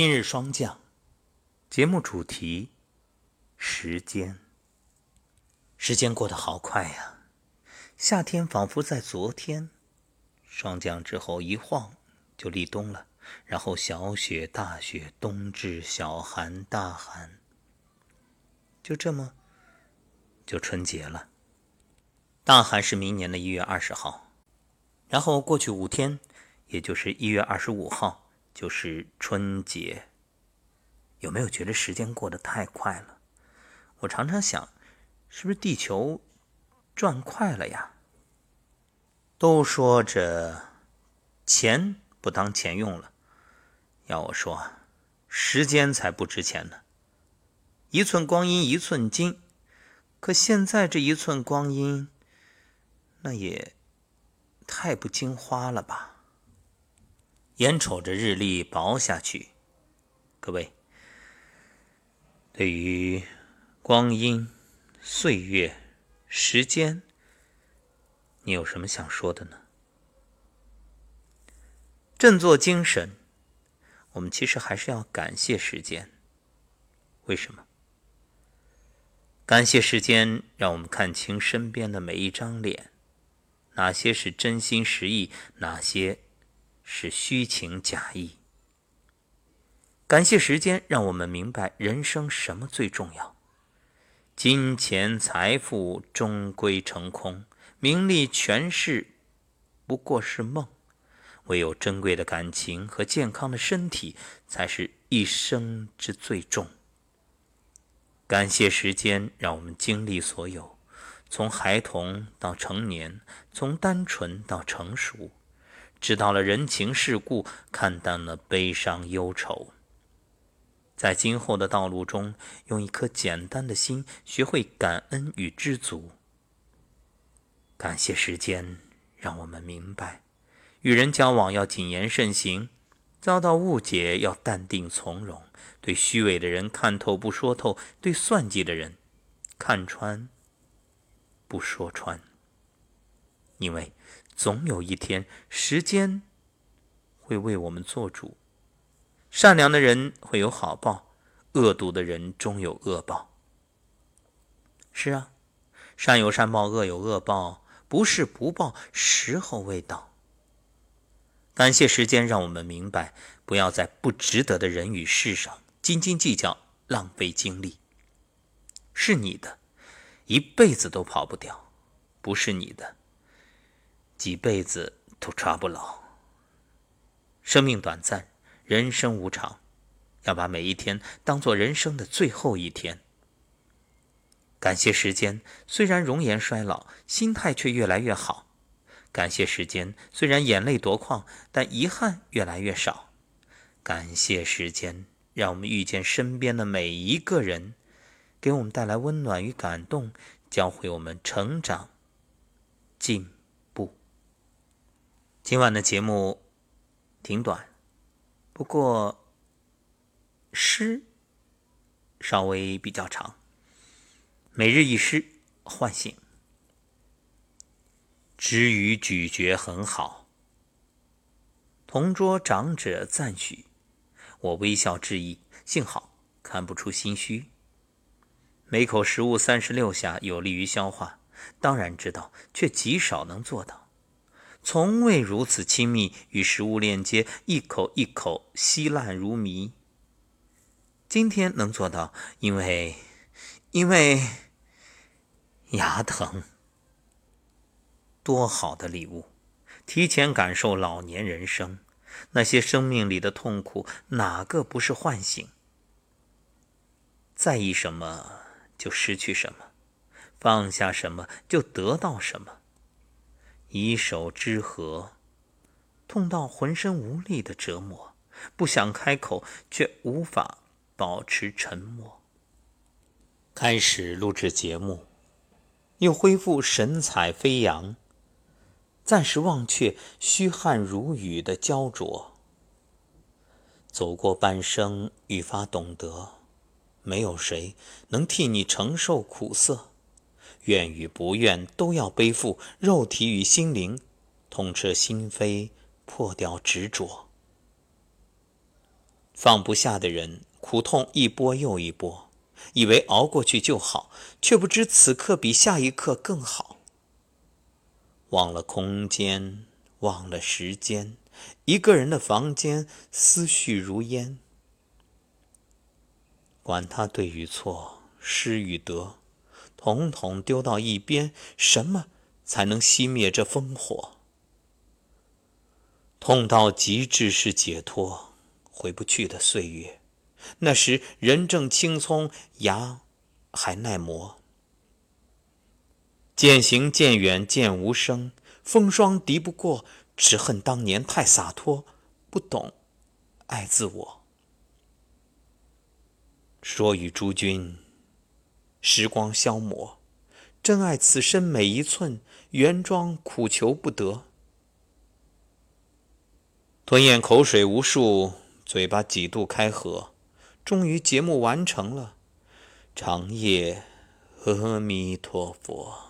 今日霜降，节目主题：时间。时间过得好快呀，夏天仿佛在昨天。霜降之后一晃就立冬了，然后小雪、大雪，冬至、小寒、大寒，就这么就春节了。大寒是明年的一月二十号，然后过去五天，也就是一月二十五号。就是春节，有没有觉得时间过得太快了？我常常想，是不是地球转快了呀？都说着钱不当钱用了，要我说，时间才不值钱呢。一寸光阴一寸金，可现在这一寸光阴，那也太不经花了吧？眼瞅着日历薄下去，各位，对于光阴、岁月、时间，你有什么想说的呢？振作精神，我们其实还是要感谢时间。为什么？感谢时间，让我们看清身边的每一张脸，哪些是真心实意，哪些？是虚情假意。感谢时间，让我们明白人生什么最重要。金钱财富终归成空，名利权势不过是梦，唯有珍贵的感情和健康的身体，才是一生之最重。感谢时间，让我们经历所有，从孩童到成年，从单纯到成熟。知道了人情世故，看淡了悲伤忧愁，在今后的道路中，用一颗简单的心，学会感恩与知足。感谢时间，让我们明白，与人交往要谨言慎行，遭到误解要淡定从容，对虚伪的人看透不说透，对算计的人看穿不说穿，因为。总有一天，时间会为我们做主。善良的人会有好报，恶毒的人终有恶报。是啊，善有善报，恶有恶报，不是不报，时候未到。感谢时间，让我们明白，不要在不值得的人与事上斤斤计较，浪费精力。是你的，一辈子都跑不掉；不是你的。几辈子都抓不牢。生命短暂，人生无常，要把每一天当做人生的最后一天。感谢时间，虽然容颜衰老，心态却越来越好。感谢时间，虽然眼泪夺眶，但遗憾越来越少。感谢时间，让我们遇见身边的每一个人，给我们带来温暖与感动，教会我们成长、进。今晚的节目挺短，不过诗稍微比较长。每日一诗，唤醒。知语咀嚼很好，同桌长者赞许，我微笑致意，幸好看不出心虚。每口食物三十六下，有利于消化，当然知道，却极少能做到。从未如此亲密与食物链接，一口一口稀烂如糜。今天能做到，因为，因为牙疼。多好的礼物！提前感受老年人生，那些生命里的痛苦，哪个不是唤醒？在意什么就失去什么，放下什么就得到什么。以手之合，痛到浑身无力的折磨，不想开口，却无法保持沉默。开始录制节目，又恢复神采飞扬，暂时忘却虚汗如雨的焦灼。走过半生，愈发懂得，没有谁能替你承受苦涩。愿与不愿都要背负，肉体与心灵痛彻心扉，破掉执着。放不下的人，苦痛一波又一波，以为熬过去就好，却不知此刻比下一刻更好。忘了空间，忘了时间，一个人的房间，思绪如烟。管他对与错，失与得，统统丢到一边。什么才能熄灭这烽火？痛到极致是解脱，回不去的岁月。那时人正青葱，牙还耐磨。渐行渐远渐无声，风霜敌不过，只恨当年太洒脱，不懂爱自我。说与诸君，时光消磨，真爱此身每一寸，原装苦求不得。吞咽口水无数，嘴巴几度开合，终于节目完成了。长夜，阿弥陀佛。